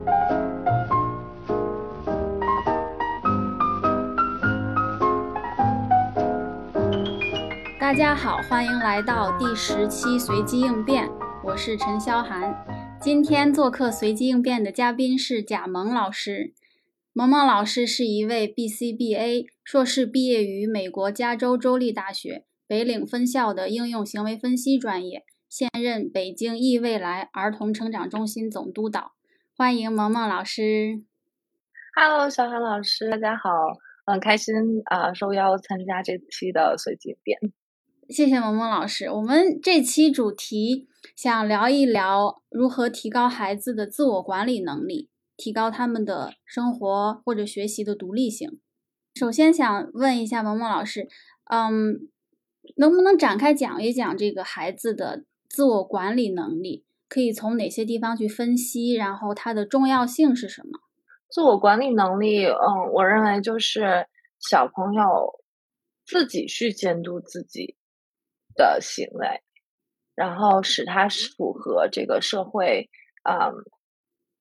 大家好，欢迎来到第十期随机应变，我是陈潇涵。今天做客随机应变的嘉宾是贾萌老师。萌萌老师是一位 BCBA 硕士，毕业于美国加州州立大学北岭分校的应用行为分析专业，现任北京易未来儿童成长中心总督导。欢迎萌萌老师。Hello，小韩老师，大家好，很开心啊，受邀参加这期的随机应变。谢谢萌萌老师。我们这期主题想聊一聊如何提高孩子的自我管理能力，提高他们的生活或者学习的独立性。首先想问一下萌萌老师，嗯，能不能展开讲一讲这个孩子的自我管理能力，可以从哪些地方去分析，然后它的重要性是什么？自我管理能力，嗯，我认为就是小朋友自己去监督自己。的行为，然后使他符合这个社会，嗯，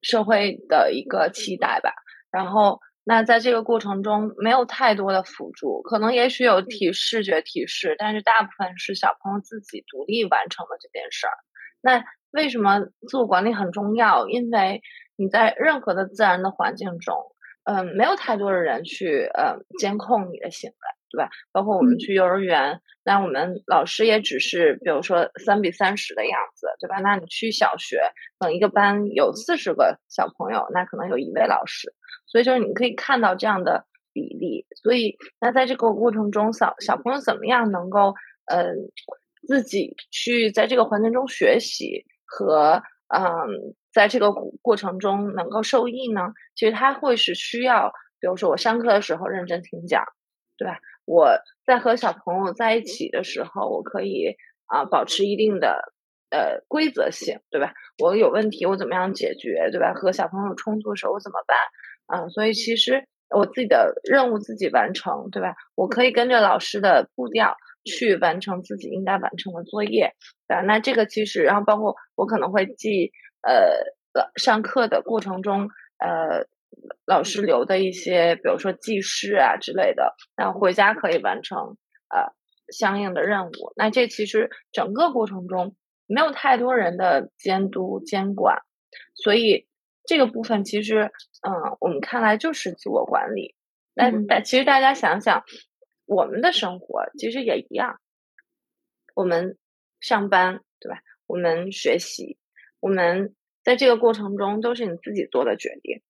社会的一个期待吧。然后，那在这个过程中没有太多的辅助，可能也许有提视觉提示，但是大部分是小朋友自己独立完成的这件事儿。那为什么自我管理很重要？因为你在任何的自然的环境中，嗯，没有太多的人去，呃，监控你的行为。对吧？包括我们去幼儿园，那我们老师也只是，比如说三比三十的样子，对吧？那你去小学，等一个班有四十个小朋友，那可能有一位老师，所以就是你可以看到这样的比例。所以，那在这个过程中，小小朋友怎么样能够，呃，自己去在这个环境中学习和，嗯，在这个过程中能够受益呢？其实他会是需要，比如说我上课的时候认真听讲，对吧？我在和小朋友在一起的时候，我可以啊保持一定的呃规则性，对吧？我有问题，我怎么样解决，对吧？和小朋友冲突的时候，我怎么办？啊，所以其实我自己的任务自己完成，对吧？我可以跟着老师的步调去完成自己应该完成的作业，对吧？那这个其实，然后包括我可能会记呃上课的过程中呃。老师留的一些，比如说记事啊之类的，然后回家可以完成呃相应的任务。那这其实整个过程中没有太多人的监督监管，所以这个部分其实嗯，我们看来就是自我管理。那但其实大家想想，我们的生活其实也一样，我们上班对吧？我们学习，我们在这个过程中都是你自己做的决定。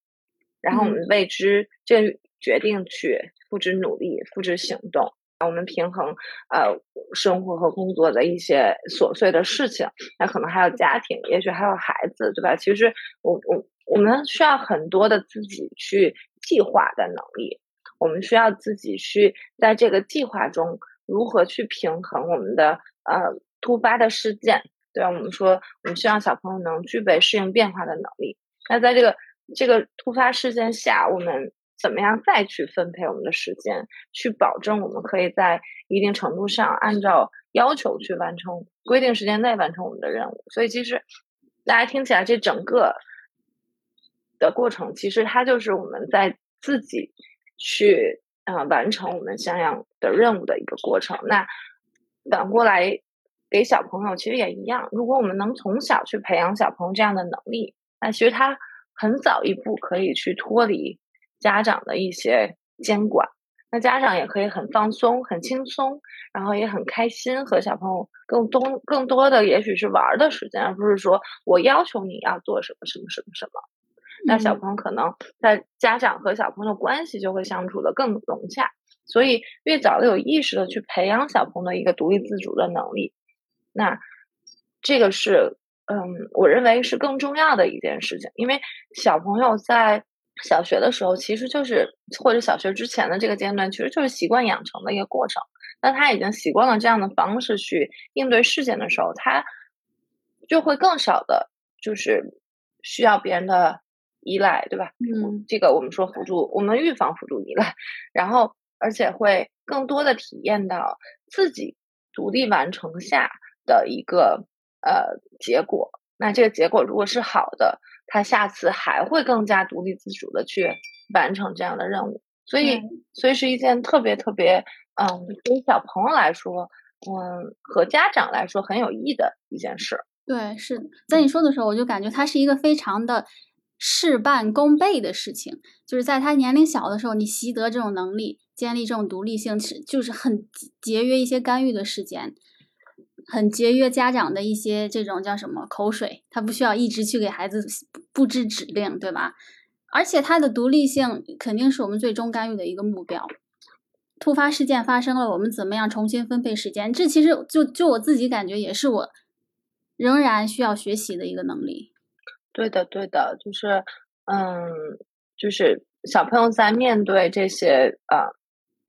然后我们为之这决定去付之努力、付之行动，我们平衡呃生活和工作的一些琐碎的事情，那可能还有家庭，也许还有孩子，对吧？其实我我我们需要很多的自己去计划的能力，我们需要自己去在这个计划中如何去平衡我们的呃突发的事件，对吧？我们说我们希望小朋友能具备适应变化的能力，那在这个。这个突发事件下，我们怎么样再去分配我们的时间，去保证我们可以在一定程度上按照要求去完成规定时间内完成我们的任务？所以，其实大家听起来这整个的过程，其实它就是我们在自己去呃完成我们相应的任务的一个过程。那反过来给小朋友，其实也一样。如果我们能从小去培养小朋友这样的能力，那其实他。很早一步可以去脱离家长的一些监管，那家长也可以很放松、很轻松，然后也很开心和小朋友更多、更多的也许是玩的时间，而不是说我要求你要做什么、什么、什么、什么。那小朋友可能在家长和小朋友的关系就会相处的更融洽，所以越早的有意识的去培养小朋友的一个独立自主的能力，那这个是。嗯，我认为是更重要的一件事情，因为小朋友在小学的时候，其实就是或者小学之前的这个阶段，其实就是习惯养成的一个过程。那他已经习惯了这样的方式去应对事件的时候，他就会更少的，就是需要别人的依赖，对吧？嗯，这个我们说辅助，我们预防辅助依赖，然后而且会更多的体验到自己独立完成下的一个。呃，结果，那这个结果如果是好的，他下次还会更加独立自主的去完成这样的任务。所以，所以是一件特别特别，嗯，对于小朋友来说，嗯，和家长来说很有益的一件事。对，是在你说的时候，我就感觉它是一个非常的事半功倍的事情。就是在他年龄小的时候，你习得这种能力，建立这种独立性，是就是很节约一些干预的时间，很节约家长的一些这种叫什么口水，他不需要一直去给孩子布置指令，对吧？而且他的独立性肯定是我们最终干预的一个目标。突发事件发生了，我们怎么样重新分配时间？这其实就就我自己感觉也是我仍然需要学习的一个能力。对的，对的，就是嗯，就是小朋友在面对这些呃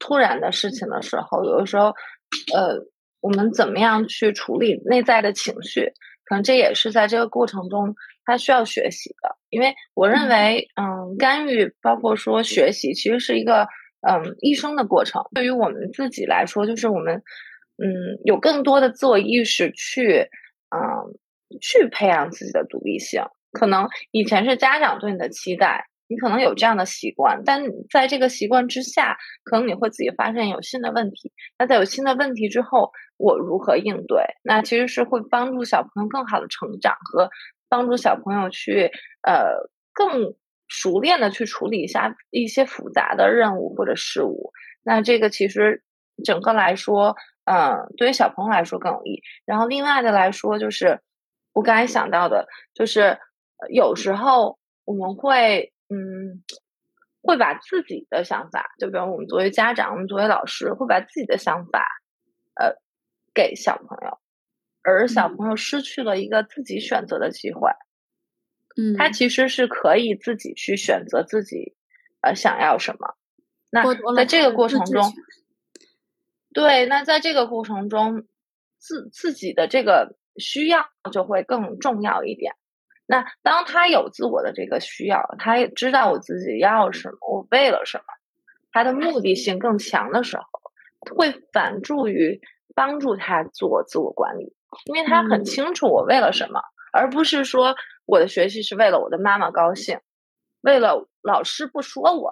突然的事情的时候，有的时候呃，我们怎么样去处理内在的情绪？可能这也是在这个过程中。他需要学习的，因为我认为，嗯，干预包括说学习，其实是一个嗯一生的过程。对于我们自己来说，就是我们嗯有更多的自我意识去嗯去培养自己的独立性。可能以前是家长对你的期待，你可能有这样的习惯，但在这个习惯之下，可能你会自己发现有新的问题。那在有新的问题之后，我如何应对？那其实是会帮助小朋友更好的成长和。帮助小朋友去呃更熟练的去处理一下一些复杂的任务或者事物，那这个其实整个来说，嗯，对于小朋友来说更有益。然后另外的来说，就是我刚才想到的，就是有时候我们会嗯会把自己的想法，就比如我们作为家长，我们作为老师，会把自己的想法呃给小朋友。而小朋友失去了一个自己选择的机会，嗯，他其实是可以自己去选择自己呃想要什么。那在这个过程中，对，那在这个过程中，自自己的这个需要就会更重要一点。那当他有自我的这个需要，他也知道我自己要什么，我为了什么，他的目的性更强的时候，会反助于帮助他做自我管理。因为他很清楚我为了什么，而不是说我的学习是为了我的妈妈高兴，为了老师不说我，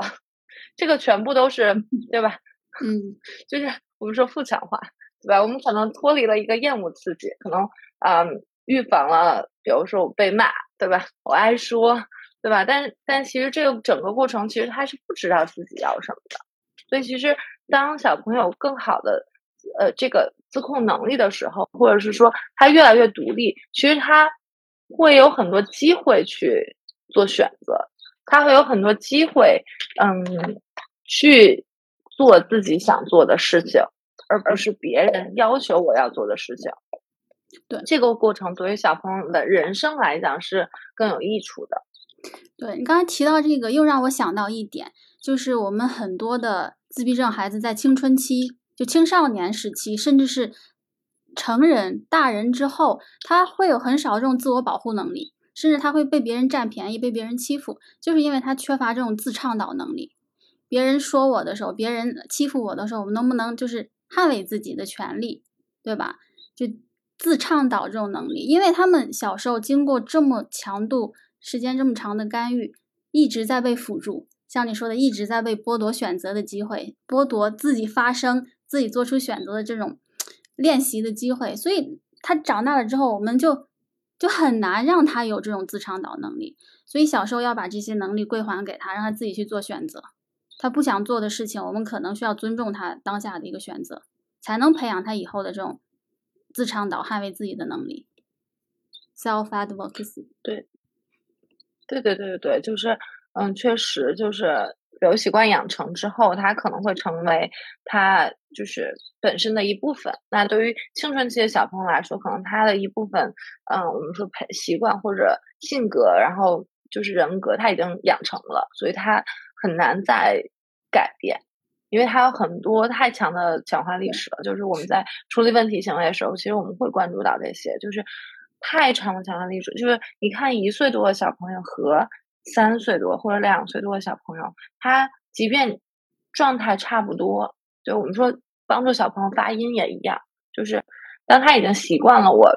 这个全部都是对吧？嗯，就是我们说负强化，对吧？我们可能脱离了一个厌恶刺激，可能啊预防了，比如说我被骂，对吧？我爱说，对吧？但但其实这个整个过程，其实他是不知道自己要什么的，所以其实当小朋友更好的。呃，这个自控能力的时候，或者是说他越来越独立，其实他会有很多机会去做选择，他会有很多机会，嗯，去做自己想做的事情，而不是别人要求我要做的事情。对这个过程，对于小朋友的人生来讲是更有益处的。对你刚才提到这个，又让我想到一点，就是我们很多的自闭症孩子在青春期。就青少年时期，甚至是成人、大人之后，他会有很少这种自我保护能力，甚至他会被别人占便宜、被别人欺负，就是因为他缺乏这种自倡导能力。别人说我的时候，别人欺负我的时候，我们能不能就是捍卫自己的权利，对吧？就自倡导这种能力，因为他们小时候经过这么强度、时间这么长的干预，一直在被辅助。像你说的，一直在被剥夺选择的机会，剥夺自己发声。自己做出选择的这种练习的机会，所以他长大了之后，我们就就很难让他有这种自倡导能力。所以小时候要把这些能力归还给他，让他自己去做选择。他不想做的事情，我们可能需要尊重他当下的一个选择，才能培养他以后的这种自倡导、捍卫自己的能力。Self advocacy。对，对对对对对，就是嗯，确实就是。有习惯养成之后，他可能会成为他就是本身的一部分。那对于青春期的小朋友来说，可能他的一部分，嗯，我们说培习惯或者性格，然后就是人格，他已经养成了，所以他很难再改变，因为他有很多太强的强化历史了。就是我们在处理问题行为的时候，其实我们会关注到这些，就是太长的强化历史。就是你看一岁多的小朋友和。三岁多或者两岁多的小朋友，他即便状态差不多，就我们说帮助小朋友发音也一样，就是当他已经习惯了我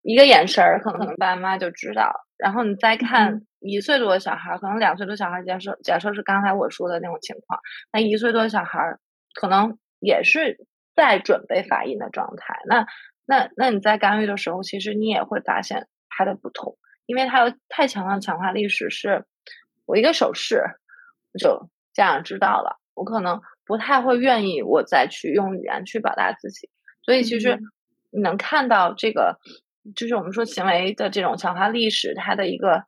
一个眼神儿，可能可能爸妈就知道，然后你再看一岁多的小孩，可能两岁多小孩，假设假设是刚才我说的那种情况，那一岁多的小孩可能也是在准备发音的状态。那那那你在干预的时候，其实你也会发现他的不同，因为他有太强的强化历史，是我一个手势就家长知道了，我可能不太会愿意我再去用语言去表达自己。所以其实你能看到这个。就是我们说行为的这种强化历史，它的一个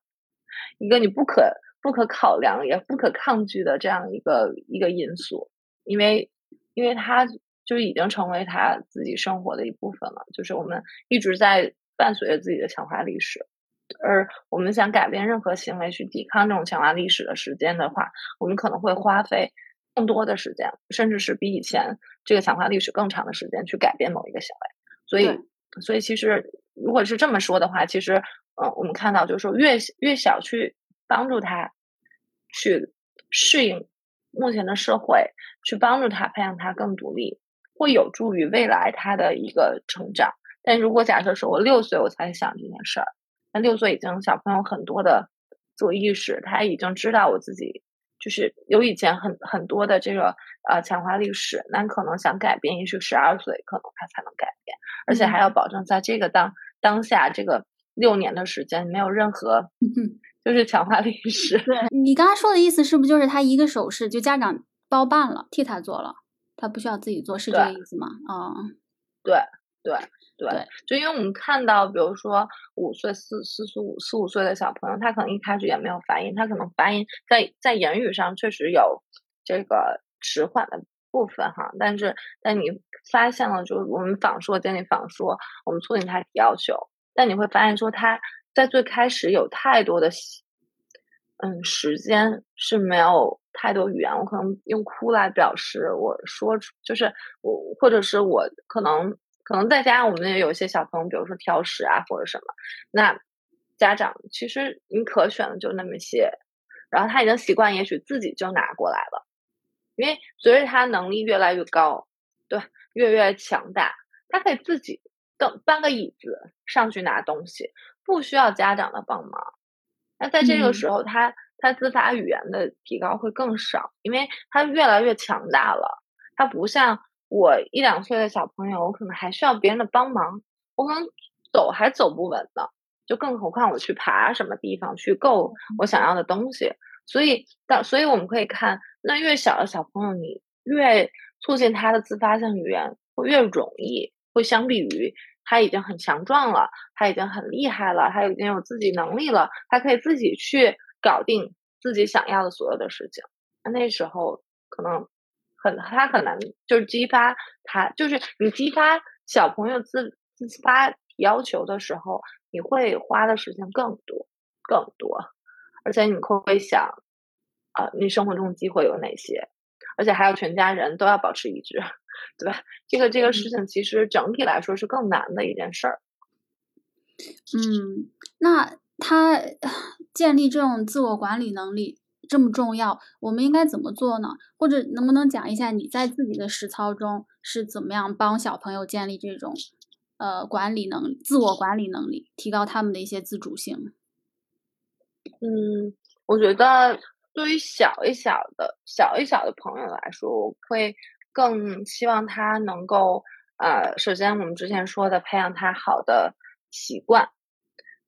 一个你不可不可考量也不可抗拒的这样一个一个因素，因为因为它就已经成为他自己生活的一部分了。就是我们一直在伴随着自己的强化历史，而我们想改变任何行为去抵抗这种强化历史的时间的话，我们可能会花费更多的时间，甚至是比以前这个强化历史更长的时间去改变某一个行为。所以，所以其实。如果是这么说的话，其实，嗯，我们看到就是说，越越小去帮助他去适应目前的社会，去帮助他培养他更独立，会有助于未来他的一个成长。但如果假设说我六岁我才想这件事儿，那六岁已经小朋友很多的自我意识，他已经知道我自己就是有以前很很多的这个呃强化历史，那可能想改变，也许十二岁可能他才能改变，而且还要保证在这个当。当下这个六年的时间没有任何，就是强化历史。对你刚才说的意思，是不是就是他一个手势就家长包办了，替他做了，他不需要自己做，是这个意思吗？啊，对对对，就因为我们看到，比如说五岁、四四四五四五岁的小朋友，他可能一开始也没有发音，他可能发音在在言语上确实有这个迟缓的。部分哈，但是但你发现了，就是我们仿说建立仿说，我们促进他提要求，但你会发现说他在最开始有太多的嗯时间是没有太多语言，我可能用哭来表示我说出，就是我或者是我可能可能在家我们也有一些小朋友，比如说挑食啊或者什么，那家长其实你可选的就那么些，然后他已经习惯，也许自己就拿过来了。因为随着他能力越来越高，对，越越强大，他可以自己蹬搬个椅子上去拿东西，不需要家长的帮忙。那在这个时候，他他自发语言的提高会更少，因为他越来越强大了。他不像我一两岁的小朋友，我可能还需要别人的帮忙，我可能走还走不稳呢，就更何况我去爬什么地方去够我想要的东西。所以，到所以我们可以看，那越小的小朋友，你越促进他的自发性语言，会越容易。会相比于他已经很强壮了，他已经很厉害了，他已经有自己能力了，他可以自己去搞定自己想要的所有的事情。那时候可能很，他很难就是激发他，就是你激发小朋友自自发要求的时候，你会花的时间更多，更多。而且你会会想，啊，你生活中机会有哪些？而且还要全家人都要保持一致，对吧？这个这个事情其实整体来说是更难的一件事儿。嗯，那他建立这种自我管理能力这么重要，我们应该怎么做呢？或者能不能讲一下你在自己的实操中是怎么样帮小朋友建立这种呃管理能力、自我管理能力，提高他们的一些自主性？嗯，我觉得对于小一小的、小一小的朋友来说，我会更希望他能够，呃，首先我们之前说的培养他好的习惯，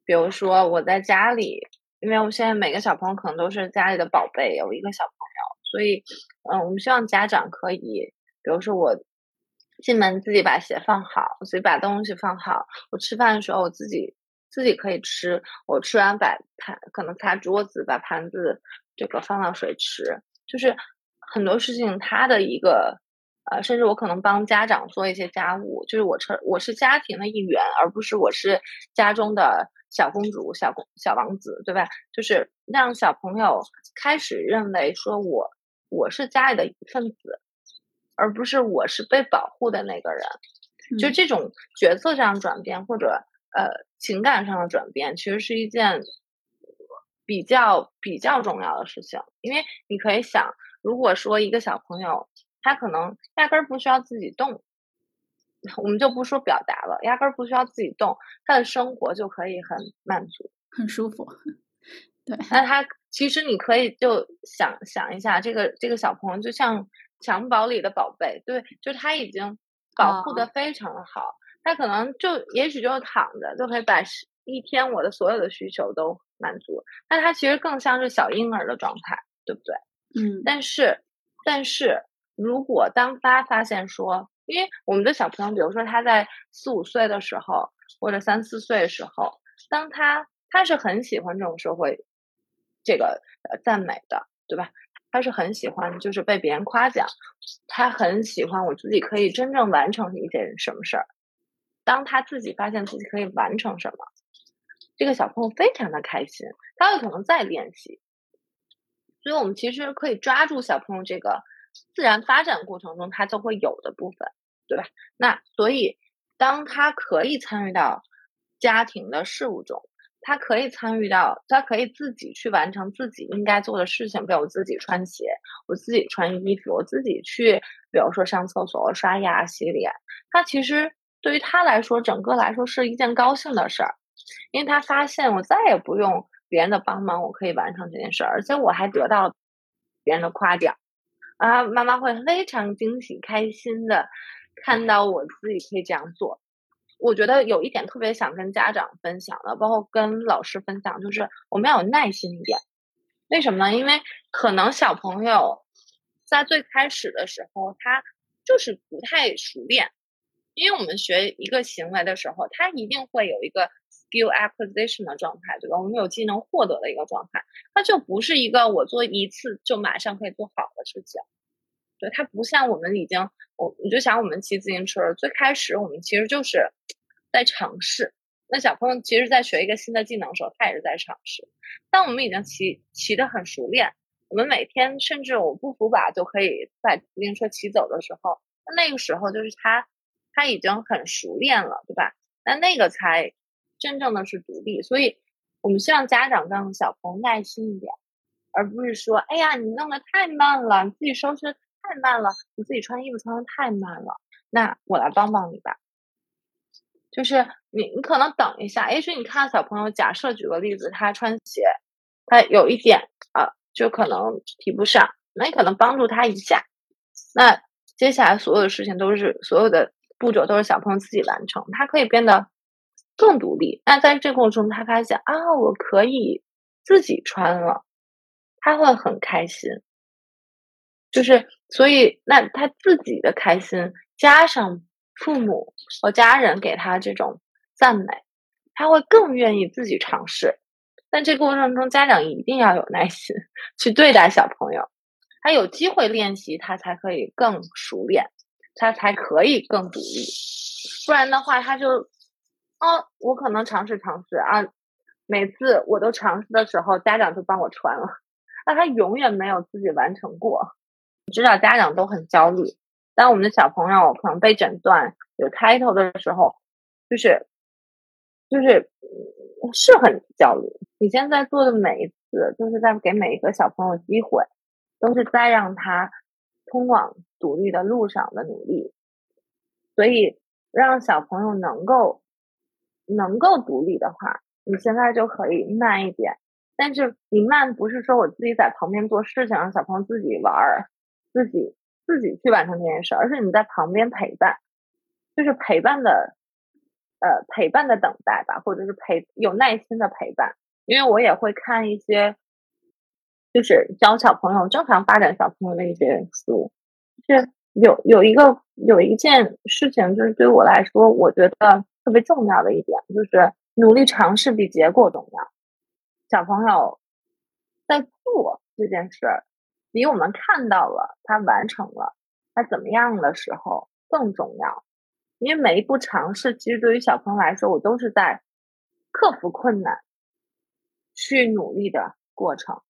比如说我在家里，因为我现在每个小朋友可能都是家里的宝贝，有一个小朋友，所以，嗯，我们希望家长可以，比如说我进门自己把鞋放好，自己把东西放好，我吃饭的时候我自己。自己可以吃，我吃完把盘可能擦桌子，把盘子这个放到水池，就是很多事情他的一个呃，甚至我可能帮家长做一些家务，就是我成我是家庭的一员，而不是我是家中的小公主、小公小王子，对吧？就是让小朋友开始认为说我我是家里的一份子，而不是我是被保护的那个人，就这种角色上转变或者。呃，情感上的转变其实是一件比较比较重要的事情，因为你可以想，如果说一个小朋友他可能压根儿不需要自己动，我们就不说表达了，压根儿不需要自己动，他的生活就可以很满足。很舒服。对，那他其实你可以就想想一下，这个这个小朋友就像襁褓里的宝贝，对，就他已经保护的非常的好，他可能就也许就躺着就可以把一天我的所有的需求都满足，那他其实更像是小婴儿的状态，对不对？嗯，但是但是如果当他发现说，因为我们的小朋友，比如说他在四五岁的时候，或者三四岁的时候，当他他是很喜欢这种社会。这个呃赞美的，对吧？他是很喜欢，就是被别人夸奖。他很喜欢我自己可以真正完成一件什么事儿。当他自己发现自己可以完成什么，这个小朋友非常的开心，他会可能再练习。所以我们其实可以抓住小朋友这个自然发展过程中他就会有的部分，对吧？那所以当他可以参与到家庭的事务中。他可以参与到，他可以自己去完成自己应该做的事情，比如我自己穿鞋，我自己穿衣服，我自己去，比如说上厕所、刷牙、洗脸。他其实对于他来说，整个来说是一件高兴的事儿，因为他发现我再也不用别人的帮忙，我可以完成这件事儿，而且我还得到别人的夸奖啊！妈妈会非常惊喜、开心的看到我自己可以这样做。我觉得有一点特别想跟家长分享的，包括跟老师分享，就是我们要有耐心一点。为什么呢？因为可能小朋友在最开始的时候，他就是不太熟练。因为我们学一个行为的时候，他一定会有一个 skill acquisition 的状态，对吧？我们有技能获得的一个状态，它就不是一个我做一次就马上可以做好的事情。对，它不像我们已经，我你就想我们骑自行车，最开始我们其实就是在尝试。那小朋友其实，在学一个新的技能的时候，他也是在尝试。当我们已经骑骑得很熟练，我们每天甚至我不扶把就可以把自行车骑走的时候，那那个时候就是他他已经很熟练了，对吧？那那个才真正的是独立。所以我们希望家长让小朋友耐心一点，而不是说，哎呀，你弄得太慢了，你自己收拾。太慢了，你自己穿衣服穿的太慢了，那我来帮帮你吧。就是你，你可能等一下，也许你看到小朋友，假设举个例子，他穿鞋，他有一点啊，就可能提不上，那你可能帮助他一下。那接下来所有的事情都是所有的步骤都是小朋友自己完成，他可以变得更独立。那在这过程中，他发现啊，我可以自己穿了，他会很开心。就是，所以那他自己的开心，加上父母和家人给他这种赞美，他会更愿意自己尝试。但这过程中，家长一定要有耐心去对待小朋友，他有机会练习，他才可以更熟练，他才可以更独立。不然的话，他就，哦，我可能尝试尝试啊，每次我都尝试的时候，家长就帮我穿了，那他永远没有自己完成过。知道家长都很焦虑，当我们的小朋友可能被诊断有开头的时候，就是就是是很焦虑。你现在做的每一次，就是在给每一个小朋友机会，都是在让他通往独立的路上的努力。所以，让小朋友能够能够独立的话，你现在就可以慢一点。但是你慢不是说我自己在旁边做事情，让小朋友自己玩。自己自己去完成这件事，而是你在旁边陪伴，就是陪伴的，呃，陪伴的等待吧，或者是陪有耐心的陪伴。因为我也会看一些，就是教小朋友正常发展小朋友的一些书。是有有一个有一件事情，就是对我来说，我觉得特别重要的一点，就是努力尝试比结果重要。小朋友在做这件事儿。比我们看到了他完成了他怎么样的时候更重要，因为每一步尝试，其实对于小朋友来说，我都是在克服困难、去努力的过程。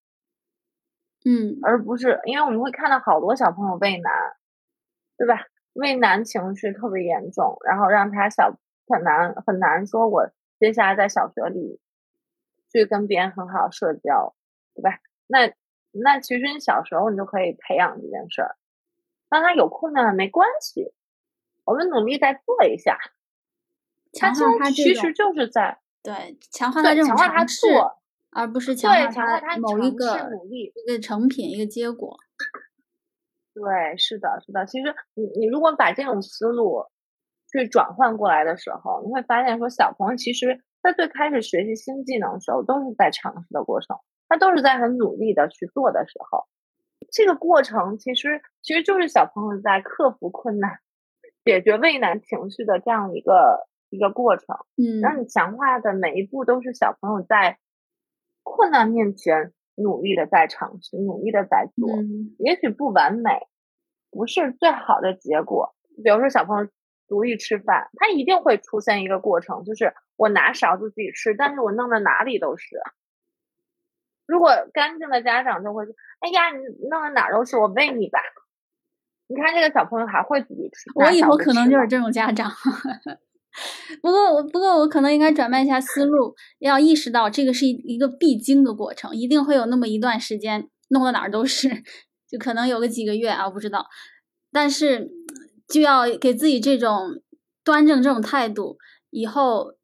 嗯，而不是因为我们会看到好多小朋友畏难，对吧？畏难情绪特别严重，然后让他小很难很难说，我接下来在小学里去跟别人很好社交，对吧？那。那其实你小时候你就可以培养这件事儿。当他有困难了没关系，我们努力再做一下。他其实就是在对，强化他这种尝试，而不是强化他某一个努力一个成品一个结果。对，是的，是的。其实你你如果把这种思路去转换过来的时候，你会发现说，小朋友其实在最开始学习新技能的时候，都是在尝试的过程，他都是在很努力的去做的时候。这个过程其实其实就是小朋友在克服困难、解决畏难情绪的这样一个一个过程。嗯，让你强化的每一步都是小朋友在困难面前。努力的在尝试，努力的在做，也许不完美，不是最好的结果。比如说，小朋友独立吃饭，他一定会出现一个过程，就是我拿勺子自己吃，但是我弄的哪里都是。如果干净的家长就会说：“哎呀，你弄的哪都是，我喂你吧。”你看这个小朋友还会自己吃。我以后可能就是这种家长。不过我不过我可能应该转变一下思路，要意识到这个是一一个必经的过程，一定会有那么一段时间弄到哪儿都是，就可能有个几个月啊，不知道。但是就要给自己这种端正这种态度，以后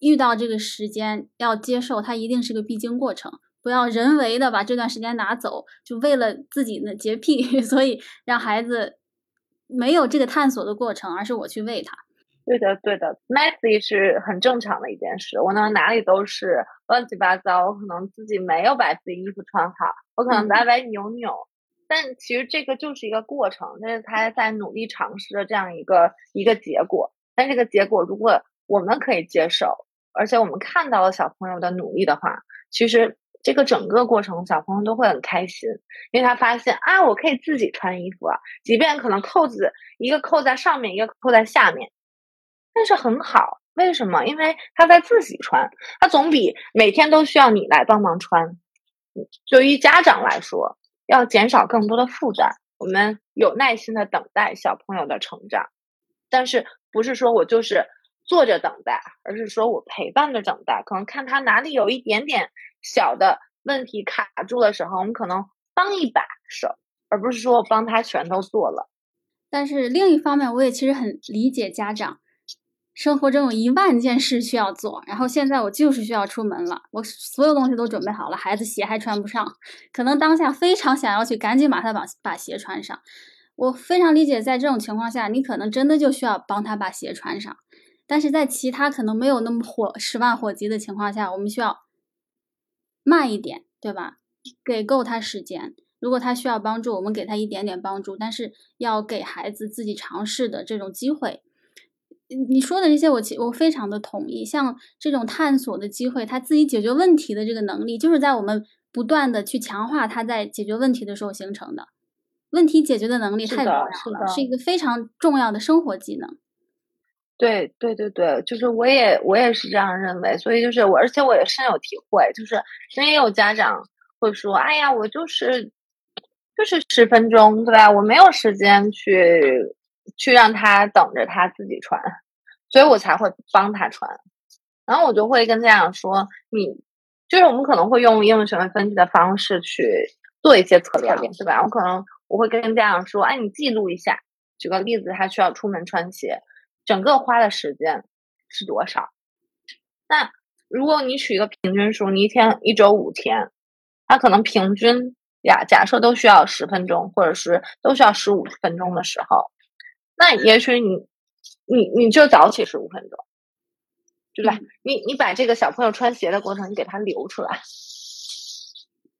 遇到这个时间要接受它一定是个必经过程，不要人为的把这段时间拿走，就为了自己的洁癖，所以让孩子没有这个探索的过程，而是我去喂他。对的，对的，messy 是很正常的一件事。我呢哪里都是乱七八糟，我可能自己没有把自己衣服穿好，我可能歪歪扭扭。但其实这个就是一个过程，这是他在努力尝试的这样一个一个结果。但这个结果如果我们可以接受，而且我们看到了小朋友的努力的话，其实这个整个过程小朋友都会很开心，因为他发现啊，我可以自己穿衣服啊，即便可能扣子一个扣在上面，一个扣在下面。但是很好，为什么？因为他在自己穿，他总比每天都需要你来帮忙穿。对于家长来说，要减少更多的负担，我们有耐心的等待小朋友的成长。但是不是说我就是坐着等待，而是说我陪伴着等待。可能看他哪里有一点点小的问题卡住的时候，我们可能帮一把手，而不是说我帮他全都做了。但是另一方面，我也其实很理解家长。生活中有一万件事需要做，然后现在我就是需要出门了，我所有东西都准备好了，孩子鞋还穿不上，可能当下非常想要去赶紧把他把把鞋穿上。我非常理解，在这种情况下，你可能真的就需要帮他把鞋穿上。但是在其他可能没有那么火十万火急的情况下，我们需要慢一点，对吧？给够他时间。如果他需要帮助，我们给他一点点帮助，但是要给孩子自己尝试的这种机会。你说的这些，我其我非常的同意。像这种探索的机会，他自己解决问题的这个能力，就是在我们不断的去强化他在解决问题的时候形成的。问题解决的能力太重要了，是一个非常重要的生活技能。对对对对，就是我也我也是这样认为。所以就是我，而且我也深有体会。就是因为有家长会说：“哎呀，我就是就是十分钟，对吧？我没有时间去。”去让他等着他自己穿，所以我才会帮他穿。然后我就会跟家长说：“你就是我们可能会用应用行为分析的方式去做一些测量，对吧？我可能我会跟家长说：‘哎，你记录一下。’举个例子，他需要出门穿鞋，整个花的时间是多少？那如果你取一个平均数，你一天一周五天，他可能平均呀，假设都需要十分钟，或者是都需要十五分钟的时候。”那也许你，你你就早起十五分钟，对吧？你你把这个小朋友穿鞋的过程，你给他留出来，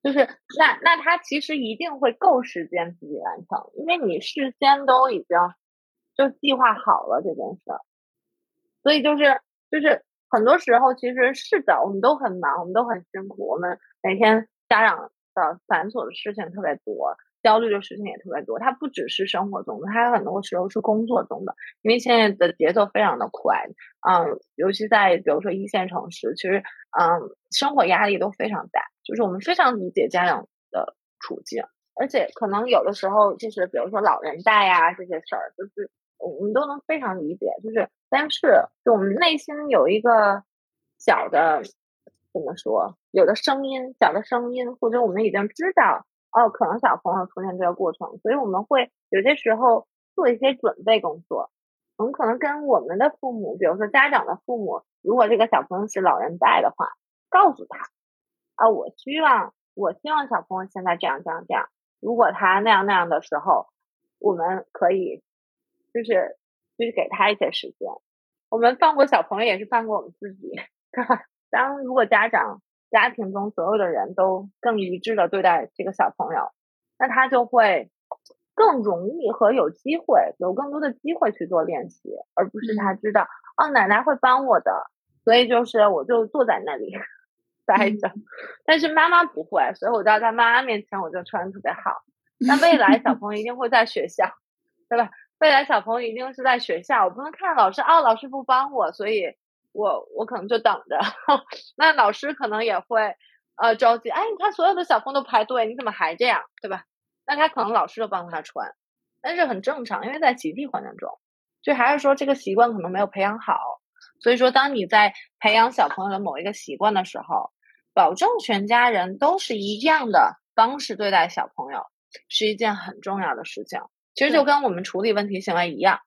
就是那那他其实一定会够时间自己完成，因为你事先都已经就计划好了这件事儿，所以就是就是很多时候其实是的，我们都很忙，我们都很辛苦，我们每天家长的繁琐的事情特别多。焦虑的事情也特别多，它不只是生活中的，它很多时候是工作中的。因为现在的节奏非常的快，嗯，尤其在比如说一线城市，其实嗯，生活压力都非常大。就是我们非常理解家长的处境，而且可能有的时候就是比如说老人带呀这些事儿，就是我们都能非常理解。就是但是就我们内心有一个小的怎么说，有的声音，小的声音，或者我们已经知道。哦，可能小朋友出现这个过程，所以我们会有些时候做一些准备工作，我们可能跟我们的父母，比如说家长的父母，如果这个小朋友是老人带的话，告诉他啊，我希望我希望小朋友现在这样这样这样。如果他那样那样的时候，我们可以就是就是给他一些时间。我们放过小朋友，也是放过我们自己，当如果家长家庭中所有的人都更一致的对待这个小朋友，那他就会更容易和有机会有更多的机会去做练习，而不是他知道哦奶奶会帮我的，所以就是我就坐在那里 待着。但是妈妈不会，所以我就要在妈妈面前我就穿的特别好。那未来小朋友一定会在学校，对吧？未来小朋友一定是在学校，我不能看老师哦，老师不帮我，所以。我我可能就等着，那老师可能也会呃着急，哎，你看所有的小朋友都排队，你怎么还这样，对吧？那他可能老师都帮他穿，但是很正常，因为在集体环境中，就还是说这个习惯可能没有培养好。所以说，当你在培养小朋友的某一个习惯的时候，保证全家人都是一样的方式对待小朋友，是一件很重要的事情。其实就跟我们处理问题行为一样，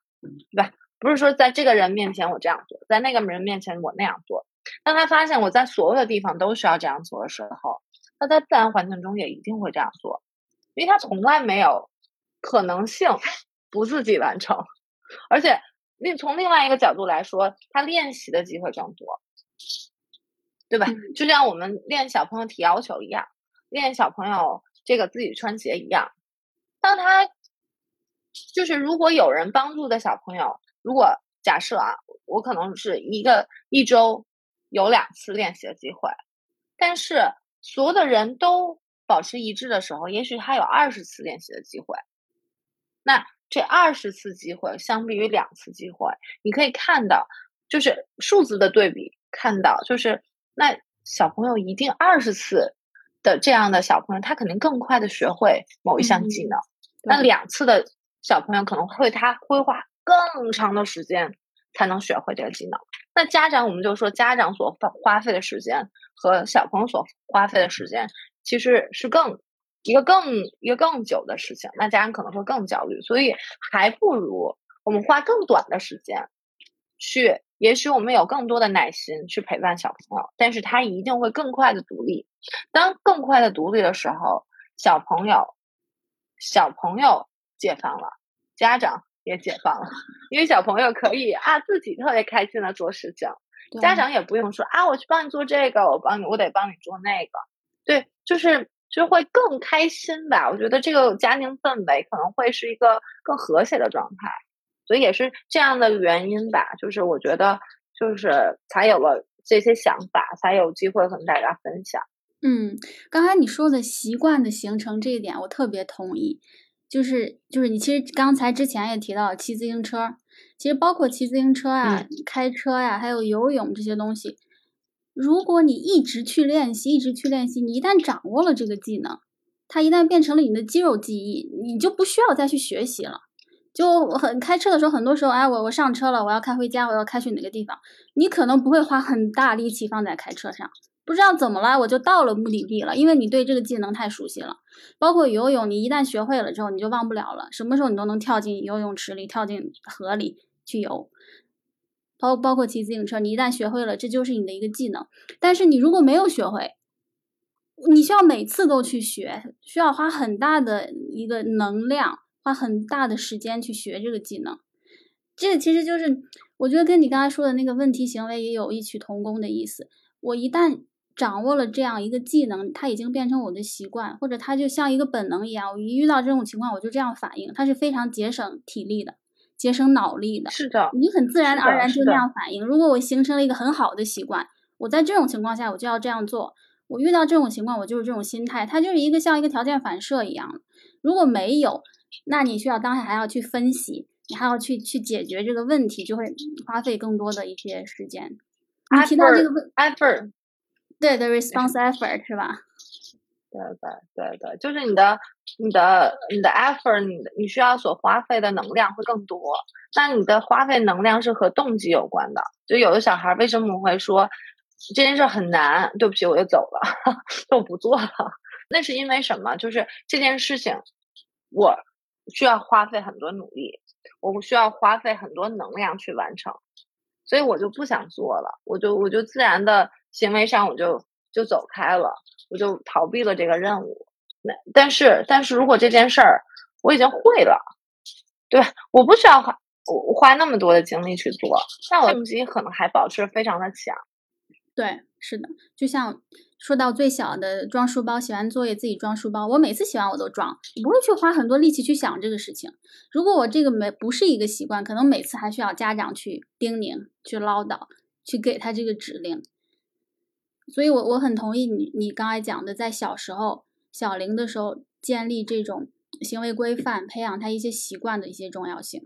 对吧？不是说在这个人面前我这样做，在那个人面前我那样做。当他发现我在所有的地方都需要这样做的时候，他在自然环境中也一定会这样做，因为他从来没有可能性不自己完成。而且另从另外一个角度来说，他练习的机会更多，对吧？就像我们练小朋友提要求一样，练小朋友这个自己穿鞋一样。当他就是如果有人帮助的小朋友。如果假设啊，我可能是一个一周有两次练习的机会，但是所有的人都保持一致的时候，也许他有二十次练习的机会。那这二十次机会相比于两次机会，你可以看到，就是数字的对比，看到就是那小朋友一定二十次的这样的小朋友，他肯定更快的学会某一项技能。那两次的小朋友可能会他规划。更长的时间才能学会这个技能。那家长，我们就说家长所花花费的时间和小朋友所花费的时间，其实是更一个更一个更久的事情。那家长可能会更焦虑，所以还不如我们花更短的时间去。也许我们有更多的耐心去陪伴小朋友，但是他一定会更快的独立。当更快的独立的时候，小朋友小朋友解放了，家长。也解放了，因为小朋友可以啊自己特别开心的做事情，家长也不用说啊我去帮你做这个，我帮你我得帮你做那个，对，就是就会更开心吧。我觉得这个家庭氛围可能会是一个更和谐的状态，所以也是这样的原因吧。就是我觉得就是才有了这些想法，才有机会和大家分享。嗯，刚才你说的习惯的形成这一点，我特别同意。就是就是你其实刚才之前也提到骑自行车，其实包括骑自行车啊、开车呀，还有游泳这些东西，如果你一直去练习，一直去练习，你一旦掌握了这个技能，它一旦变成了你的肌肉记忆，你就不需要再去学习了。就很开车的时候，很多时候，哎，我我上车了，我要开回家，我要开去哪个地方，你可能不会花很大力气放在开车上。不知道怎么了，我就到了目的地了，因为你对这个技能太熟悉了。包括游泳，你一旦学会了之后，你就忘不了了，什么时候你都能跳进游泳池里、跳进河里去游。包包括骑自行车，你一旦学会了，这就是你的一个技能。但是你如果没有学会，你需要每次都去学，需要花很大的一个能量，花很大的时间去学这个技能。这其实就是，我觉得跟你刚才说的那个问题行为也有异曲同工的意思。我一旦掌握了这样一个技能，它已经变成我的习惯，或者它就像一个本能一样。我一遇到这种情况，我就这样反应。它是非常节省体力的，节省脑力的。是的，你很自然而然就这样反应。如果我形成了一个很好的习惯，我在这种情况下我就要这样做。我遇到这种情况，我就是这种心态。它就是一个像一个条件反射一样。如果没有，那你需要当下还要去分析，你还要去去解决这个问题，就会花费更多的一些时间。你提到这个问 effort，对的，response effort 是吧？对对对对，就是你的你的你的 effort，你你需要所花费的能量会更多。那你的花费能量是和动机有关的。就有的小孩为什么会说这件事很难？对不起，我就走了，我不做了。那是因为什么？就是这件事情我需要花费很多努力，我需要花费很多能量去完成，所以我就不想做了，我就我就自然的行为上我就就走开了，我就逃避了这个任务。那但是但是如果这件事儿我已经会了，对我不需要花我花那么多的精力去做，那我动机可能还保持非常的强。对，是的，就像。说到最小的装书包，写完作业自己装书包。我每次写完我都装，不会去花很多力气去想这个事情。如果我这个没不是一个习惯，可能每次还需要家长去叮咛、去唠叨、去给他这个指令。所以，我我很同意你你刚才讲的，在小时候小龄的时候建立这种行为规范，培养他一些习惯的一些重要性。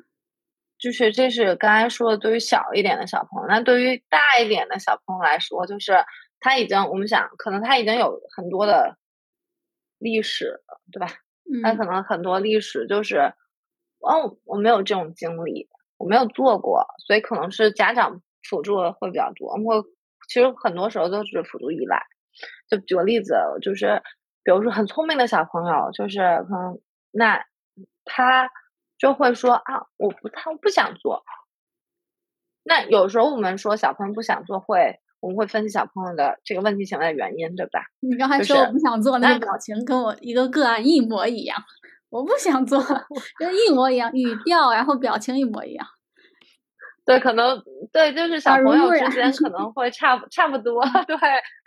就是这是刚才说的，对于小一点的小朋友，那对于大一点的小朋友来说，就是。他已经，我们想，可能他已经有很多的历史了，对吧？他可能很多历史就是，哦，我没有这种经历，我没有做过，所以可能是家长辅助会比较多。我其实很多时候都是辅助依赖。就举个例子，就是比如说很聪明的小朋友，就是可能那他就会说啊，我不他不想做。那有时候我们说小朋友不想做会。我们会分析小朋友的这个问题行为的原因，对吧？你刚才说我不想做，那个表情跟我一个个案一模一样。我不想做，就一模一样，语调然后表情一模一样。对，可能对，就是小朋友之间可能会差差不多，对，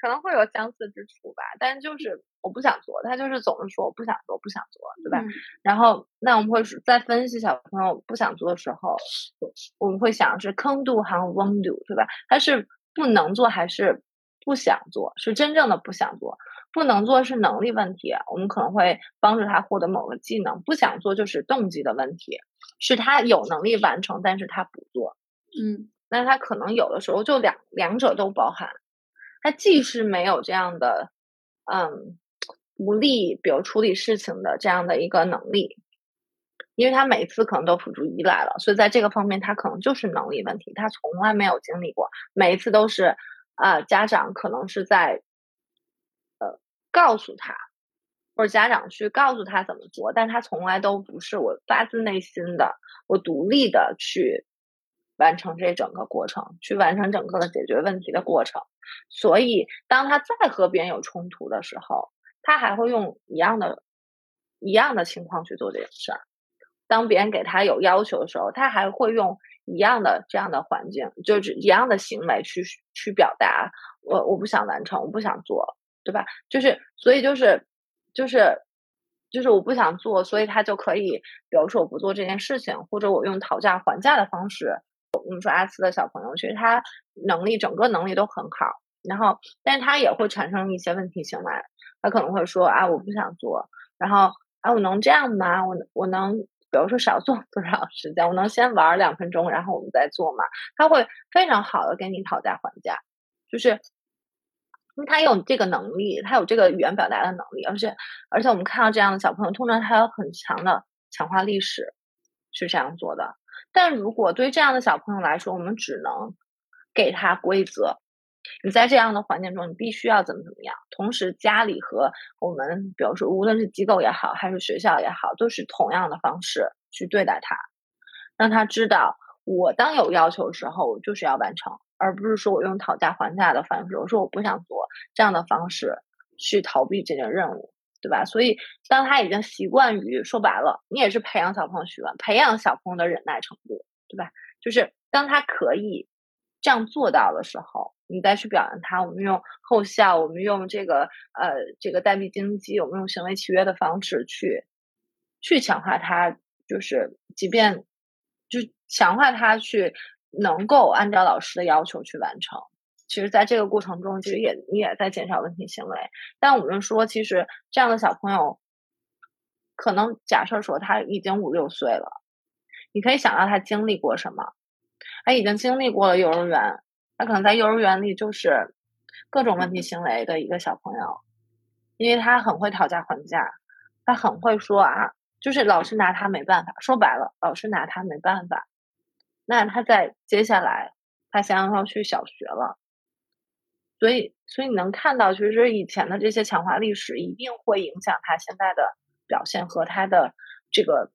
可能会有相似之处吧。但是就是我不想做，他就是总是说我不想做，不想做，对吧？然后那我们会在分析小朋友不想做的时候，我们会想是坑度还是 won't do，对吧？他是。不能做还是不想做，是真正的不想做。不能做是能力问题，我们可能会帮助他获得某个技能。不想做就是动机的问题，是他有能力完成，但是他不做。嗯，那他可能有的时候就两两者都包含。他既是没有这样的，嗯，无力，比如处理事情的这样的一个能力。因为他每次可能都辅助依赖了，所以在这个方面他可能就是能力问题，他从来没有经历过，每一次都是，啊，家长可能是在，呃，告诉他，或者家长去告诉他怎么做，但他从来都不是我发自内心的，我独立的去完成这整个过程，去完成整个的解决问题的过程，所以当他再和别人有冲突的时候，他还会用一样的，一样的情况去做这件事儿。当别人给他有要求的时候，他还会用一样的这样的环境，就是一样的行为去去表达我我不想完成，我不想做，对吧？就是所以就是就是就是我不想做，所以他就可以，比如说我不做这件事情，或者我用讨价还价的方式。我们说阿斯的小朋友，其实他能力整个能力都很好，然后但是他也会产生一些问题行为，他可能会说啊我不想做，然后啊我能这样吗？我我能。比如说少做多少时间，我能先玩两分钟，然后我们再做嘛？他会非常好的跟你讨价还价，就是因为他有这个能力，他有这个语言表达的能力，而且而且我们看到这样的小朋友，通常他有很强的强化历史，是这样做的。但如果对这样的小朋友来说，我们只能给他规则。你在这样的环境中，你必须要怎么怎么样。同时，家里和我们，比如说，无论是机构也好，还是学校也好，都是同样的方式去对待他，让他知道，我当有要求的时候，我就是要完成，而不是说我用讨价还价的方式，我说我不想做这样的方式去逃避这件任务，对吧？所以，当他已经习惯于说白了，你也是培养小朋友习惯，培养小朋友的忍耐程度，对吧？就是当他可以这样做到的时候。你再去表扬他，我们用后效，我们用这个呃这个代币经济，我们用行为契约的方式去去强化他，就是即便就强化他去能够按照老师的要求去完成。其实，在这个过程中，其实也你也在减少问题行为。但我们说，其实这样的小朋友，可能假设说他已经五六岁了，你可以想到他经历过什么，他已经经历过了幼儿园。他可能在幼儿园里就是各种问题行为的一个小朋友，因为他很会讨价还价，他很会说啊，就是老师拿他没办法。说白了，老师拿他没办法。那他在接下来，他想要去小学了，所以，所以你能看到，其实以前的这些强化历史一定会影响他现在的表现和他的这个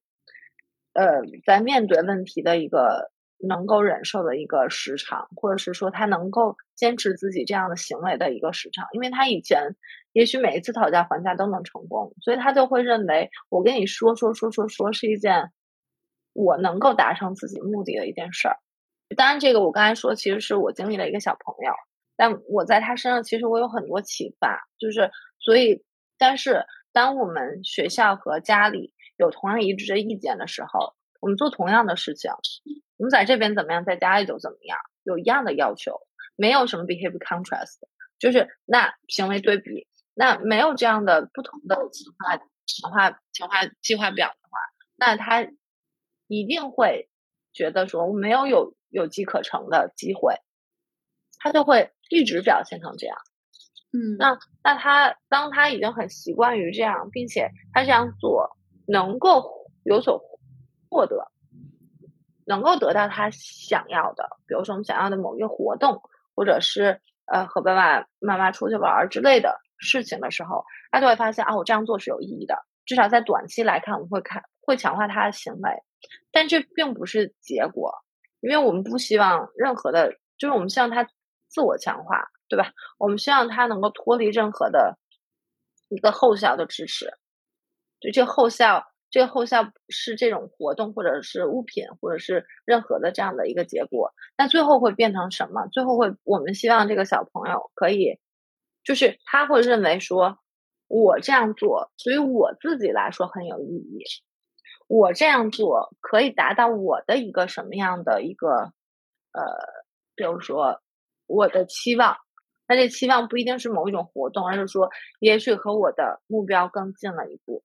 呃，在面对问题的一个能够忍受的一个时长，或者是说他能够坚持自己这样的行为的一个时长，因为他以前也许每一次讨价还价都能成功，所以他就会认为我跟你说说说说说是一件我能够达成自己目的的一件事儿。当然，这个我刚才说其实是我经历了一个小朋友，但我在他身上其实我有很多启发，就是所以，但是当我们学校和家里。有同样一致的意见的时候，我们做同样的事情，我们在这边怎么样，在家里就怎么样，有一样的要求，没有什么 behavior contrast，就是那行为对比，那没有这样的不同的情化情化情化计划表的话，那他一定会觉得说我没有有有机可乘的机会，他就会一直表现成这样。嗯，那那他当他已经很习惯于这样，并且他这样做。能够有所获得，能够得到他想要的，比如说我们想要的某一个活动，或者是呃和爸爸妈妈出去玩之类的事情的时候，他就会发现啊，我这样做是有意义的。至少在短期来看，我们会看会强化他的行为，但这并不是结果，因为我们不希望任何的，就是我们希望他自我强化，对吧？我们希望他能够脱离任何的一个后效的支持。就这后效，这个后效是这种活动，或者是物品，或者是任何的这样的一个结果。那最后会变成什么？最后会，我们希望这个小朋友可以，就是他会认为说，我这样做对于我自己来说很有意义。我这样做可以达到我的一个什么样的一个，呃，比如说我的期望。那这期望不一定是某一种活动，而是说，也许和我的目标更近了一步。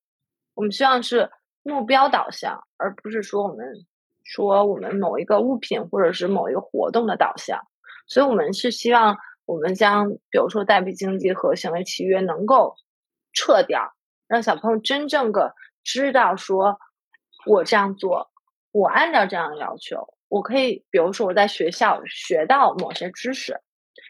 我们希望是目标导向，而不是说我们说我们某一个物品或者是某一个活动的导向。所以，我们是希望我们将，比如说代币经济和行为契约能够撤掉，让小朋友真正的知道说，我这样做，我按照这样的要求，我可以，比如说我在学校学到某些知识，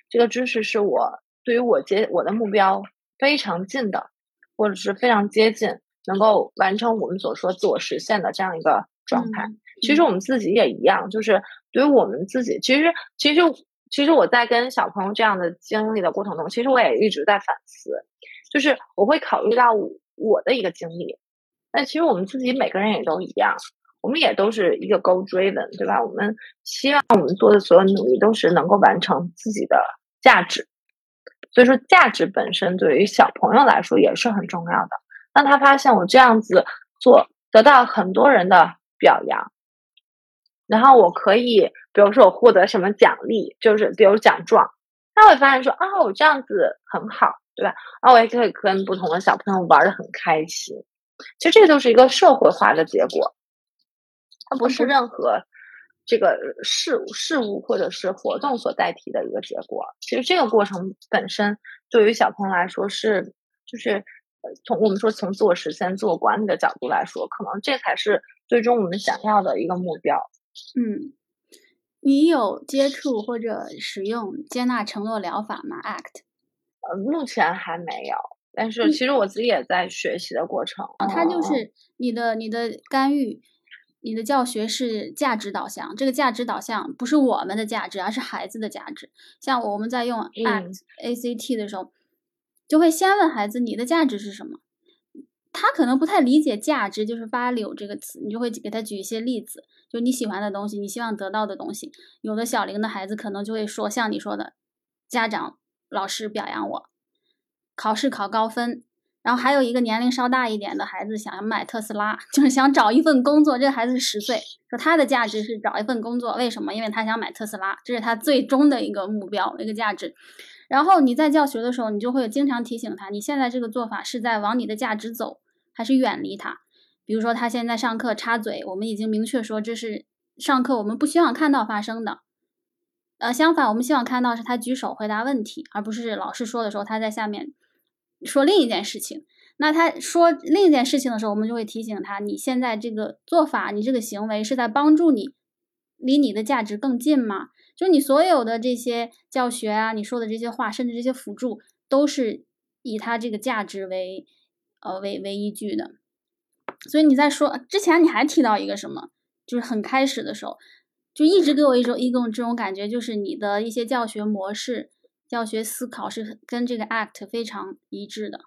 这个知识是我对于我接我的目标非常近的，或者是非常接近。能够完成我们所说自我实现的这样一个状态，其实我们自己也一样，就是对于我们自己，其实其实其实我在跟小朋友这样的经历的过程中，其实我也一直在反思，就是我会考虑到我的一个经历，那其实我们自己每个人也都一样，我们也都是一个 goal driven，对吧？我们希望我们做的所有努力都是能够完成自己的价值，所以说价值本身对于小朋友来说也是很重要的。当他发现我这样子做得到很多人的表扬，然后我可以，比如说我获得什么奖励，就是比如奖状，他会发现说啊，我这样子很好，对吧？啊我也可以跟不同的小朋友玩的很开心。其实这就是一个社会化的结果，它不是任何这个事物、事物或者是活动所代替的一个结果。其实这个过程本身对于小朋友来说是就是。从我们说从自我实现、自我管理的角度来说，可能这才是最终我们想要的一个目标。嗯，你有接触或者使用接纳承诺疗法吗？ACT？呃，目前还没有，但是其实我自己也在学习的过程。它就是你的你的干预，你的教学是价值导向。这个价值导向不是我们的价值，而是孩子的价值。像我们在用 ACT ACT 的时候。就会先问孩子你的价值是什么，他可能不太理解价值就是 value 这个词，你就会给他举一些例子，就你喜欢的东西，你希望得到的东西。有的小龄的孩子可能就会说，像你说的，家长、老师表扬我，考试考高分。然后还有一个年龄稍大一点的孩子想要买特斯拉，就是想找一份工作。这个孩子是十岁，说他的价值是找一份工作，为什么？因为他想买特斯拉，这是他最终的一个目标，一个价值。然后你在教学的时候，你就会经常提醒他，你现在这个做法是在往你的价值走，还是远离他？比如说他现在上课插嘴，我们已经明确说这是上课我们不希望看到发生的。呃，相反，我们希望看到是他举手回答问题，而不是老师说的时候他在下面说另一件事情。那他说另一件事情的时候，我们就会提醒他，你现在这个做法，你这个行为是在帮助你离你的价值更近吗？就你所有的这些教学啊，你说的这些话，甚至这些辅助，都是以他这个价值为，呃，为为依据的。所以你在说之前，你还提到一个什么，就是很开始的时候，就一直给我一种一种这种感觉，就是你的一些教学模式、教学思考是跟这个 ACT 非常一致的，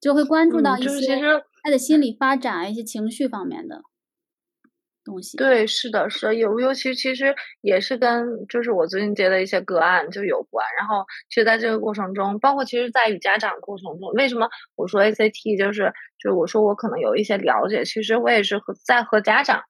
就会关注到一些他的心理发展、一些情绪方面的。东西对，是的，是的，尤尤其其实也是跟就是我最近接的一些个案就有关。然后，其实在这个过程中，包括其实，在与家长过程中，为什么我说 ACT 就是就是我说我可能有一些了解，其实我也是和在和家长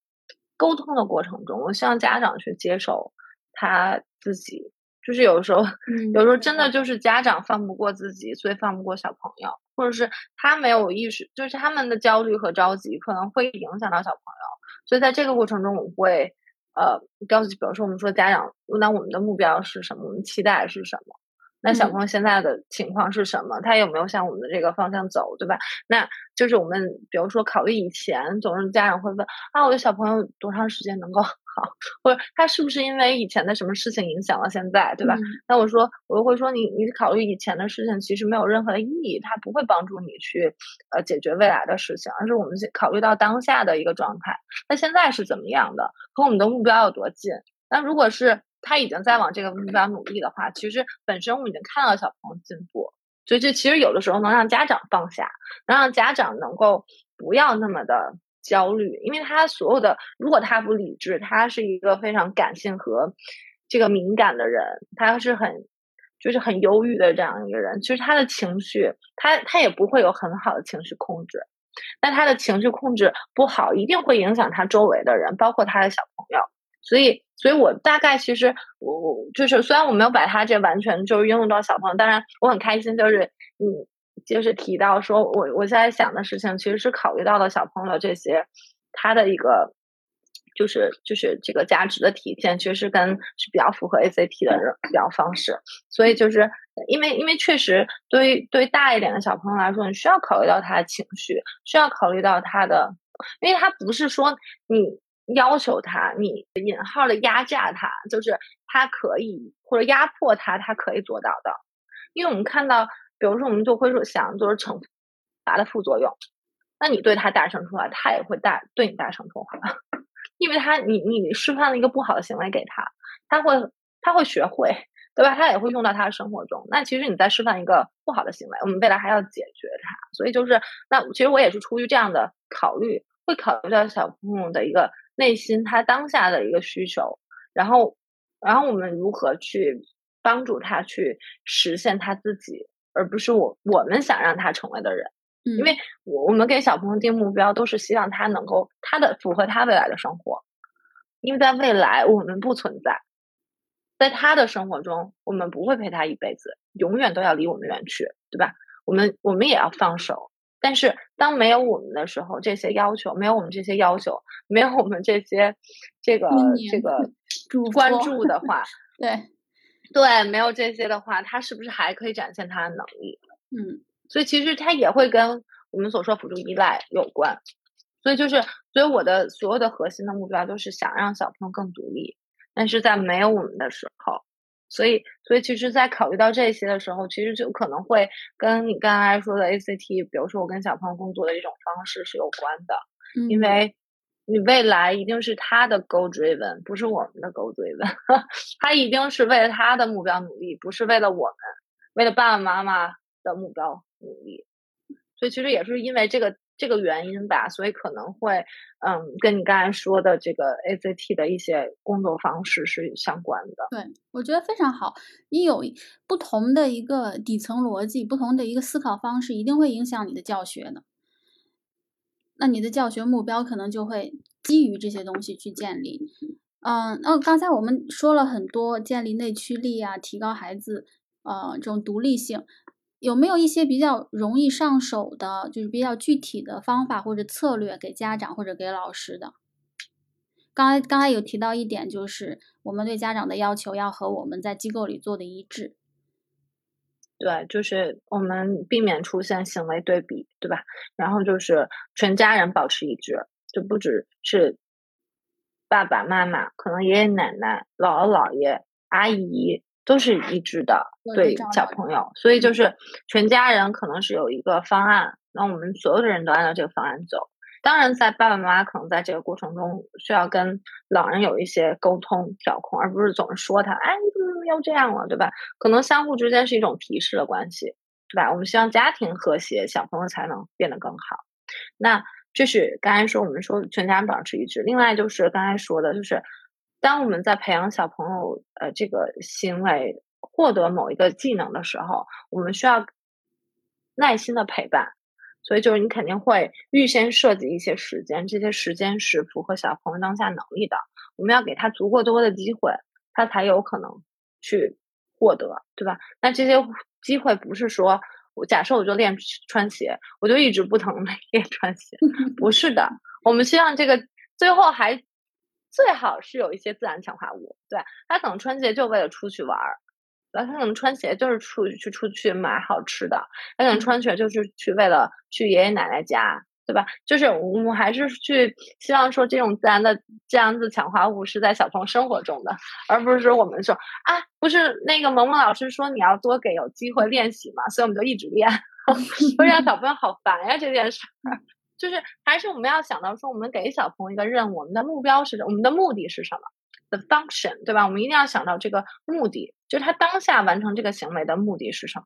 沟通的过程中，我希望家长去接受他自己。就是有时候，有时候真的就是家长放不过自己，所以放不过小朋友，或者是他没有意识，就是他们的焦虑和着急可能会影响到小朋友。所以在这个过程中，我会呃告诉，比如说我们说家长，那我们的目标是什么？我们期待是什么？那小朋友现在的情况是什么？他有没有向我们的这个方向走，对吧？那就是我们比如说考虑以前，总是家长会问啊，我的小朋友多长时间能够好？或者他是不是因为以前的什么事情影响了现在，对吧？那我说，我就会说，你你考虑以前的事情，其实没有任何的意义，它不会帮助你去呃解决未来的事情，而是我们考虑到当下的一个状态。那现在是怎么样的？和我们的目标有多近？那如果是他已经在往这个目标努力的话，其实本身我们已经看到小朋友进步，所以这其实有的时候能让家长放下，能让家长能够不要那么的。焦虑，因为他所有的，如果他不理智，他是一个非常感性和这个敏感的人，他是很就是很忧郁的这样一个人。其实他的情绪，他他也不会有很好的情绪控制。那他的情绪控制不好，一定会影响他周围的人，包括他的小朋友。所以，所以我大概其实我我就是，虽然我没有把他这完全就是应用到小朋友，当然我很开心，就是嗯。就是提到说，我我现在想的事情，其实是考虑到了小朋友这些，他的一个就是就是这个价值的体现，其实跟是比较符合 ACT 的表方式。所以就是因为因为确实对于对于大一点的小朋友来说，你需要考虑到他的情绪，需要考虑到他的，因为他不是说你要求他，你引号的压榨他，就是他可以或者压迫他，他可以做到的。因为我们看到。比如说，我们就会说想就是惩罚的副作用，那你对他大声说话，他也会大对你大声说话，因为他你你示范了一个不好的行为给他，他会他会学会，对吧？他也会用到他的生活中。那其实你在示范一个不好的行为，我们未来还要解决它。所以就是那其实我也是出于这样的考虑，会考虑到小朋友的一个内心他当下的一个需求，然后然后我们如何去帮助他去实现他自己。而不是我我们想让他成为的人，嗯因为我我们给小朋友定目标，都是希望他能够他的符合他未来的生活，因为在未来我们不存在，在他的生活中，我们不会陪他一辈子，永远都要离我们远去，对吧？我们我们也要放手，但是当没有我们的时候，这些要求没有我们这些要求，没有我们这些这个这个关注的话，对。对，没有这些的话，他是不是还可以展现他的能力？嗯，所以其实他也会跟我们所说辅助依赖有关。所以就是，所以我的所有的核心的目标都是想让小朋友更独立。但是在没有我们的时候，所以，所以其实，在考虑到这些的时候，其实就可能会跟你刚才说的 ACT，比如说我跟小朋友工作的一种方式是有关的，因为。你未来一定是他的 goal driven，不是我们的 goal driven。他一定是为了他的目标努力，不是为了我们，为了爸爸妈妈的目标努力。所以其实也是因为这个这个原因吧，所以可能会嗯，跟你刚才说的这个 ACT 的一些工作方式是相关的。对，我觉得非常好。你有不同的一个底层逻辑，不同的一个思考方式，一定会影响你的教学的。那你的教学目标可能就会基于这些东西去建立。嗯，那刚才我们说了很多建立内驱力啊，提高孩子呃这种独立性，有没有一些比较容易上手的，就是比较具体的方法或者策略给家长或者给老师的？刚才刚才有提到一点，就是我们对家长的要求要和我们在机构里做的一致。对，就是我们避免出现行为对比，对吧？然后就是全家人保持一致，就不只是爸爸妈妈，可能爷爷奶奶、姥姥姥爷、阿姨都是一致的对小朋友，所以就是全家人可能是有一个方案，那我们所有的人都按照这个方案走。当然，在爸爸妈妈可能在这个过程中需要跟老人有一些沟通调控，而不是总是说他，哎，你怎么怎么又这样了，对吧？可能相互之间是一种提示的关系，对吧？我们希望家庭和谐，小朋友才能变得更好。那这是刚才说我们说全家人保持一致。另外就是刚才说的，就是当我们在培养小朋友呃这个行为获得某一个技能的时候，我们需要耐心的陪伴。所以就是你肯定会预先设计一些时间，这些时间是符合小朋友当下能力的。我们要给他足够多的机会，他才有可能去获得，对吧？那这些机会不是说我假设我就练穿鞋，我就一直不疼 练穿鞋，不是的。我们希望这个最后还最好是有一些自然强化物，对他可能穿鞋就为了出去玩儿。然后他可能穿鞋就是出去出去买好吃的，他可能穿鞋就是去为了去爷爷奶奶家，对吧？就是我们还是去希望说这种自然的这样子强化物是在小朋友生活中的，而不是说我们说啊，不是那个萌萌老师说你要多给有机会练习嘛，所以我们就一直练，会让小朋友好烦呀这件事儿。就是还是我们要想到说，我们给小朋友一个任务，我们的目标是？我们的目的是什么？？The function 对吧？我们一定要想到这个目的，就是他当下完成这个行为的目的是什么，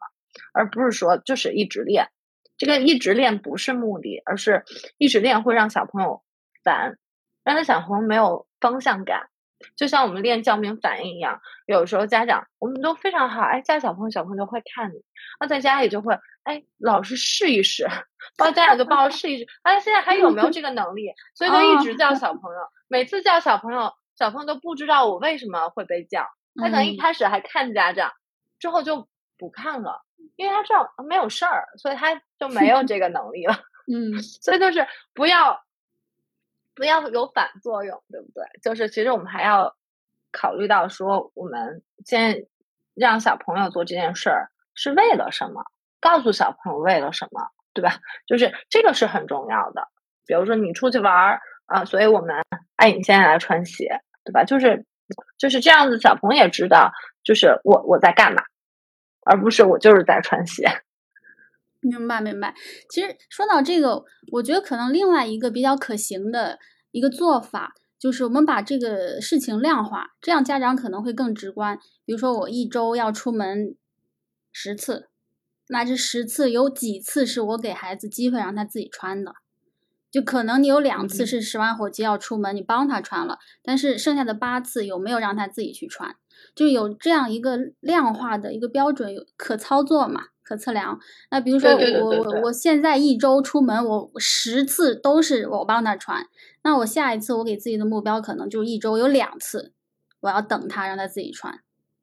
而不是说就是一直练。这个一直练不是目的，而是一直练会让小朋友烦，让他小朋友没有方向感。就像我们练叫名反应一样，有时候家长我们都非常好，哎，教小朋友，小朋友就会看你，那在家里就会哎，老师试一试，帮家长就帮我试一试，哎，现在还有没有这个能力？所以就一直叫小朋友，每次叫小朋友。小朋友都不知道我为什么会被叫，他可能一开始还看家长，之后就不看了，因为他知道没有事儿，所以他就没有 这个能力了。嗯，所以就是不要不要有反作用，对不对？就是其实我们还要考虑到说，我们先让小朋友做这件事儿是为了什么，告诉小朋友为了什么，对吧？就是这个是很重要的。比如说你出去玩儿。啊，所以我们哎，你现在来穿鞋，对吧？就是就是这样子，小朋友也知道，就是我我在干嘛，而不是我就是在穿鞋。明白明白。其实说到这个，我觉得可能另外一个比较可行的一个做法，就是我们把这个事情量化，这样家长可能会更直观。比如说，我一周要出门十次，那这十次有几次是我给孩子机会让他自己穿的？就可能你有两次是十万火急要出门，你帮他穿了，但是剩下的八次有没有让他自己去穿？就有这样一个量化的一个标准，有可操作嘛，可测量。那比如说我我我现在一周出门，我十次都是我帮他穿，那我下一次我给自己的目标可能就一周有两次，我要等他让他自己穿。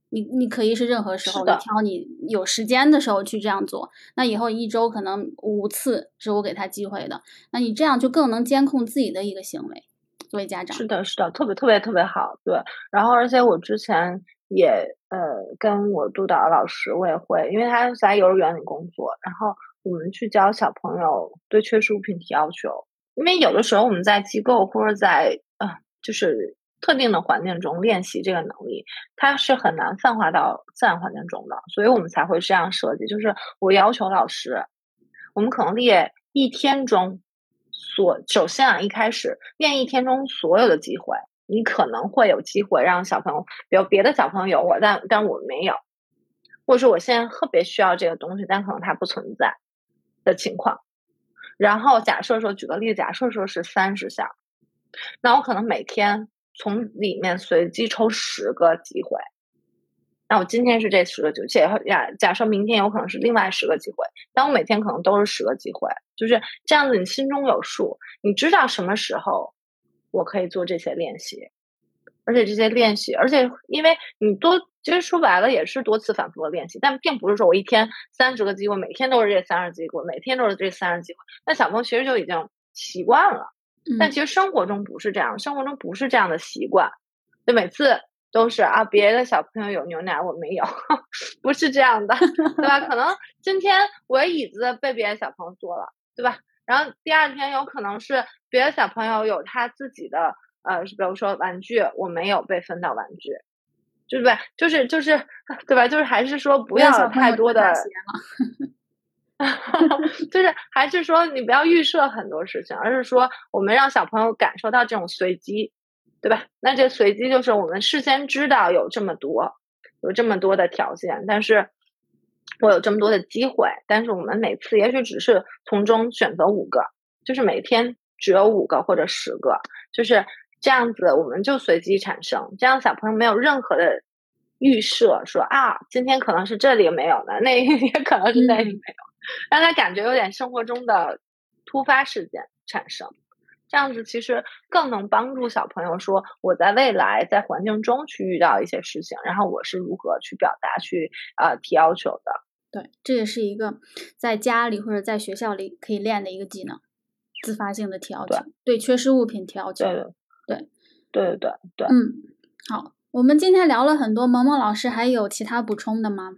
你你可以是任何时候，你挑你有时间的时候去这样做。那以后一周可能五次是我给他机会的，那你这样就更能监控自己的一个行为。作为家长，是的，是的，特别特别特别好。对，然后而且我之前也呃跟我督导老师，我也会，因为他在幼儿园里工作，然后我们去教小朋友对缺失物品提要求。因为有的时候我们在机构或者在呃就是。特定的环境中练习这个能力，它是很难泛化到自然环境中的，所以我们才会这样设计。就是我要求老师，我们可能列一天中所首先啊，一开始练一天中所有的机会，你可能会有机会让小朋友，比如别的小朋友有我，但但我没有，或者说我现在特别需要这个东西，但可能它不存在的情况。然后假设说，举个例子，假设说是三十项，那我可能每天。从里面随机抽十个机会，那我今天是这十个机会，假假设明天有可能是另外十个机会，但我每天可能都是十个机会，就是这样子，你心中有数，你知道什么时候我可以做这些练习，而且这些练习，而且因为你多，其实说白了也是多次反复的练习，但并不是说我一天三十个机会，每天都是这三十机会，每天都是这三十机会，那小朋友其实就已经习惯了。但其实生活中不是这样，生活中不是这样的习惯，就每次都是啊，别的小朋友有牛奶我没有，不是这样的，对吧？可能今天我椅子被别的小朋友坐了，对吧？然后第二天有可能是别的小朋友有他自己的呃，比如说玩具，我没有被分到玩具，对不对？就是就是对吧？就是还是说不要太多的。就是还是说你不要预设很多事情，而是说我们让小朋友感受到这种随机，对吧？那这随机就是我们事先知道有这么多，有这么多的条件，但是我有这么多的机会，但是我们每次也许只是从中选择五个，就是每天只有五个或者十个，就是这样子，我们就随机产生，这样小朋友没有任何的。预设说啊，今天可能是这里没有的，那也可能是那里没有，让他感觉有点生活中的突发事件产生，这样子其实更能帮助小朋友说，我在未来在环境中去遇到一些事情，然后我是如何去表达、去呃提要求的。对，这也是一个在家里或者在学校里可以练的一个技能，自发性的提要求，对缺失物品提要求。对对对对对对，嗯，好。我们今天聊了很多，萌萌老师还有其他补充的吗？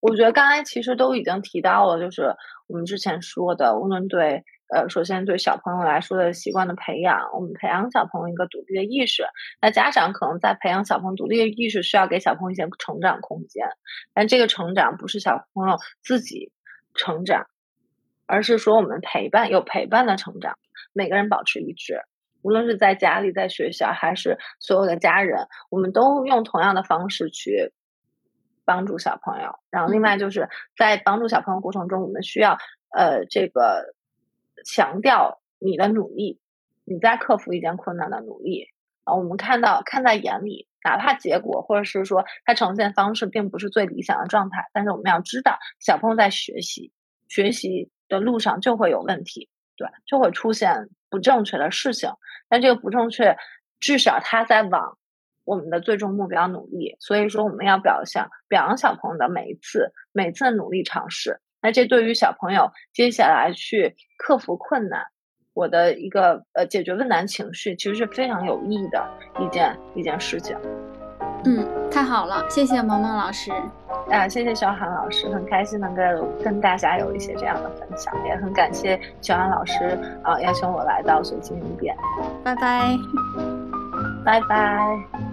我觉得刚才其实都已经提到了，就是我们之前说的，无论对呃，首先对小朋友来说的习惯的培养，我们培养小朋友一个独立的意识。那家长可能在培养小朋友独立的意识，需要给小朋友一些成长空间。但这个成长不是小朋友自己成长，而是说我们陪伴，有陪伴的成长，每个人保持一致。无论是在家里、在学校，还是所有的家人，我们都用同样的方式去帮助小朋友。然后，另外就是在帮助小朋友过程中，我们需要呃这个强调你的努力，你在克服一件困难的努力啊。我们看到看在眼里，哪怕结果或者是说它呈现方式并不是最理想的状态，但是我们要知道，小朋友在学习学习的路上就会有问题，对，就会出现不正确的事情。但这个不正确，至少他在往我们的最终目标努力。所以说，我们要表扬表扬小朋友的每一次每次的努力尝试。那这对于小朋友接下来去克服困难，我的一个呃解决问难情绪，其实是非常有益的一件一件事情。嗯，太好了，谢谢萌萌老师。啊，谢谢小韩老师，很开心能够跟大家有一些这样的分享，也很感谢小韩老师啊邀请我来到随机应变。拜拜，拜拜。